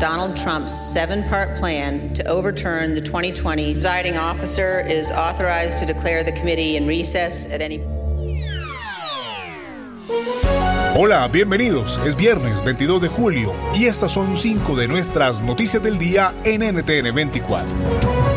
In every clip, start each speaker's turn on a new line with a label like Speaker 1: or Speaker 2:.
Speaker 1: Donald Trump's seven part plan to overturn the 2020 presiding officer is authorized to declare the committee in recess at any
Speaker 2: Hola, bienvenidos. Es viernes 22 de julio y estas son cinco de nuestras noticias del día en NTN 24.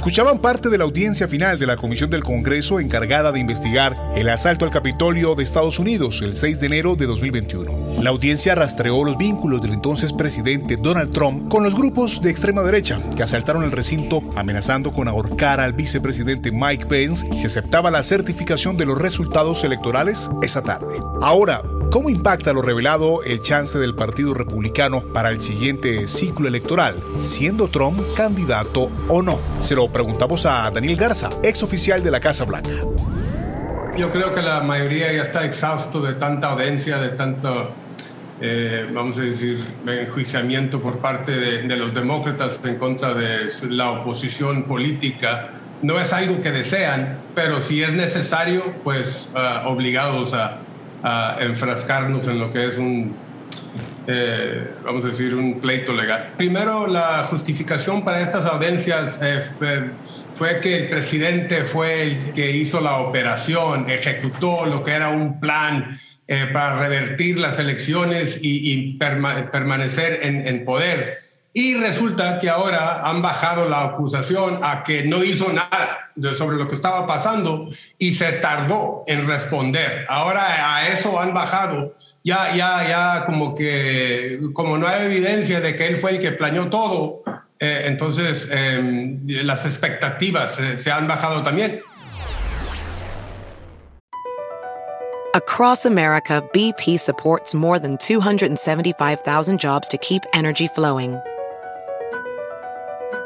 Speaker 2: Escuchaban parte de la audiencia final de la Comisión del Congreso encargada de investigar el asalto al Capitolio de Estados Unidos el 6 de enero de 2021. La audiencia rastreó los vínculos del entonces presidente Donald Trump con los grupos de extrema derecha que asaltaron el recinto amenazando con ahorcar al vicepresidente Mike Pence si aceptaba la certificación de los resultados electorales esa tarde. Ahora, ¿Cómo impacta lo revelado el chance del Partido Republicano para el siguiente ciclo electoral, siendo Trump candidato o no? Se lo preguntamos a Daniel Garza, ex oficial de la Casa Blanca.
Speaker 3: Yo creo que la mayoría ya está exhausto de tanta audiencia, de tanto, eh, vamos a decir, enjuiciamiento por parte de, los demócratas en contra de la oposición política. No es algo que desean, pero si es necesario, pues ah, obligados a a enfrascarnos en lo que es un, eh, vamos a decir, un pleito legal. Primero, la justificación para estas audiencias eh, fue que el presidente fue el que hizo la operación, ejecutó lo que era un plan eh, para revertir las elecciones y, permanecer en, en poder. Y resulta que ahora han bajado la acusación a que no hizo nada sobre lo que estaba pasando y se tardó en responder. Ahora a eso han bajado. Ya, ya, ya como que, como no hay evidencia de que él fue el que planeó todo, eh, entonces eh, las expectativas eh, se han bajado también.
Speaker 4: Across America, BP supports more than 275,000 jobs to keep energy flowing.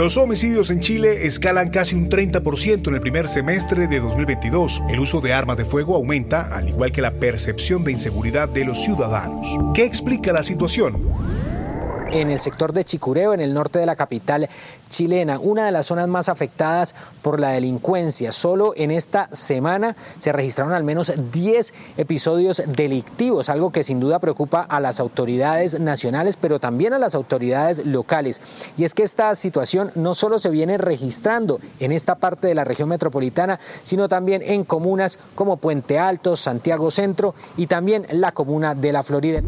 Speaker 2: Los homicidios en Chile escalan casi un 30% en el primer semestre de 2022. El uso de armas de fuego aumenta, al igual que la percepción de inseguridad de los ciudadanos. ¿Qué explica la situación?
Speaker 5: En el sector de Chicureo, en el norte de la capital chilena, una de las zonas más afectadas por la delincuencia. Solo en esta semana se registraron al menos 10 episodios delictivos, algo que sin duda preocupa a las autoridades nacionales, pero también a las autoridades locales. Y es que esta situación no solo se viene registrando en esta parte de la región metropolitana, sino también en comunas como Puente Alto, Santiago Centro y también la comuna de La Florida.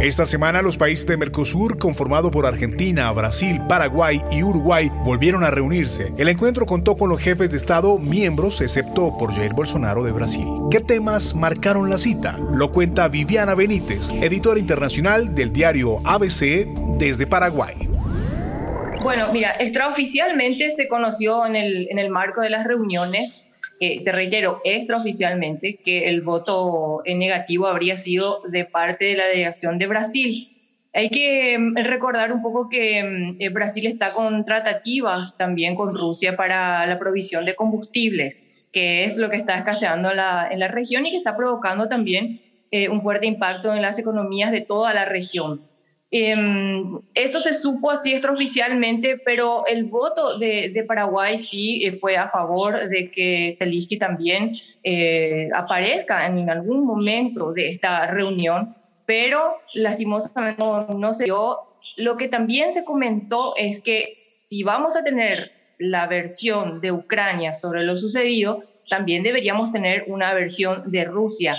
Speaker 2: Esta semana los países de Mercosur, conformado por Argentina, Brasil, Paraguay y Uruguay, volvieron a reunirse. El encuentro contó con los jefes de Estado miembros, excepto por Jair Bolsonaro de Brasil. ¿Qué temas marcaron la cita? Lo cuenta Viviana Benítez, editora internacional del diario ABC desde Paraguay.
Speaker 6: Bueno, mira, extraoficialmente se conoció en el, en el marco de las reuniones te reitero extraoficialmente que el voto en negativo habría sido de parte de la delegación de Brasil. Hay que mm, recordar un poco que mm, eh, Brasil está con tratativas también con Rusia para la provisión de combustibles, que es lo que está escaseando la, en la región y que está provocando también eh, un fuerte impacto en las economías de toda la región. Eh, eso se supo así extraoficialmente, pero el voto de, Paraguay sí eh, fue a favor de que Zelensky también eh, aparezca en algún momento de esta reunión, pero lastimosamente no, se dio. Lo que también se comentó es que si vamos a tener la versión de Ucrania sobre lo sucedido, también deberíamos tener una versión de Rusia.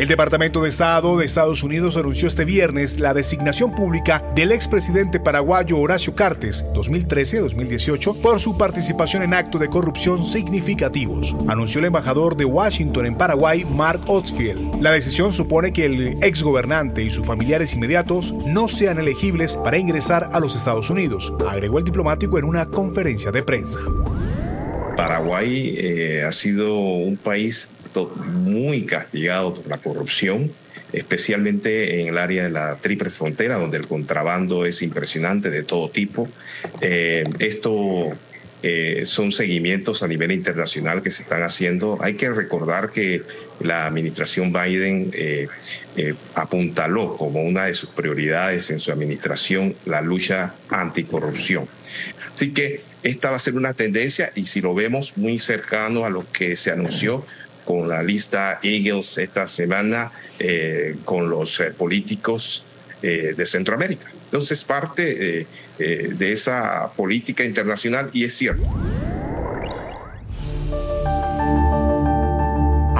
Speaker 2: El Departamento de Estado de Estados Unidos anunció este viernes la designación pública del expresidente paraguayo Horacio Cartes, 2013-2018, por su participación en actos de corrupción significativos, anunció el embajador de Washington en Paraguay, Mark Otsfield. La decisión supone que el exgobernante y sus familiares inmediatos no sean elegibles para ingresar a los Estados Unidos, agregó el diplomático en una conferencia de prensa.
Speaker 7: Paraguay eh, ha sido un país muy castigado por la corrupción, especialmente en el área de la triple frontera, donde el contrabando es impresionante de todo tipo. Eh, esto eh, son seguimientos a nivel internacional que se están haciendo. Hay que recordar que la administración Biden eh, apuntaló como una de sus prioridades en su administración la lucha anticorrupción. Así que esta va a ser una tendencia y si lo vemos muy cercano a lo que se anunció con la lista Eagles esta semana eh, con los eh, políticos eh, de Centroamérica. Entonces, parte de esa política internacional y es cierto.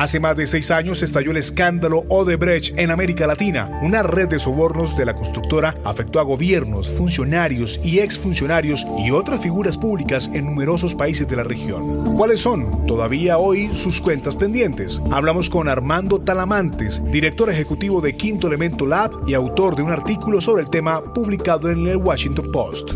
Speaker 2: Hace más de seis años estalló el escándalo Odebrecht en América Latina. Una red de sobornos de la constructora afectó a gobiernos, funcionarios y exfuncionarios y otras figuras públicas en numerosos países de la región. ¿Cuáles son todavía hoy sus cuentas pendientes? Hablamos con Armando Talamantes, director ejecutivo de Quinto Elemento Lab y autor de un artículo sobre el tema publicado en el Washington Post.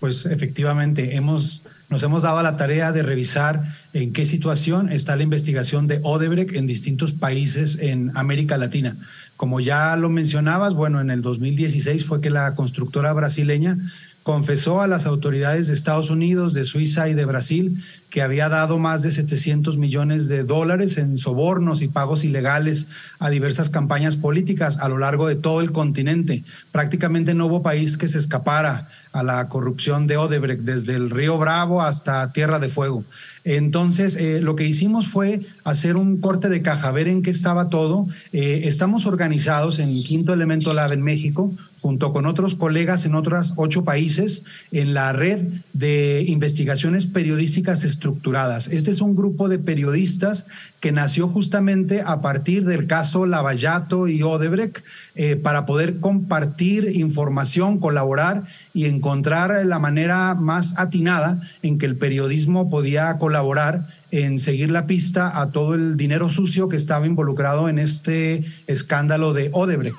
Speaker 8: Pues efectivamente hemos nos hemos dado la tarea de revisar en qué situación está la investigación de Odebrecht en distintos países en América Latina. Como ya lo mencionabas, bueno, en el 2016 fue que la constructora brasileña confesó a las autoridades de Estados Unidos, de Suiza y de Brasil que había dado más de 700 millones de dólares en sobornos y pagos ilegales a diversas campañas políticas a lo largo de todo el continente. Prácticamente no hubo país que se escapara a la corrupción de Odebrecht, desde el río Bravo hasta Tierra de Fuego. Entonces, eh, lo que hicimos fue hacer un corte de caja, ver en qué estaba todo. Eh, estamos organizados en Quinto Elemento Lab en México, junto con otros colegas en otros ocho países, en la red de investigaciones periodísticas estructuradas. Este es un grupo de periodistas que nació justamente a partir del caso Lavallato y Odebrecht eh, para poder compartir información, colaborar y encontrar la manera más atinada en que el periodismo podía colaborar en seguir la pista a todo el dinero sucio que estaba involucrado en este escándalo de Odebrecht.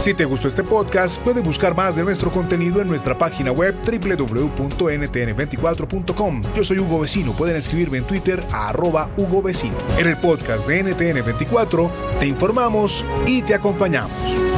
Speaker 2: Si te gustó este podcast, puedes buscar más de nuestro contenido en nuestra página web www.ntn24.com. Yo soy Hugo Vecino, pueden escribirme en Twitter a arroba Hugo Vecino. En el podcast de NTN24 te informamos y te acompañamos.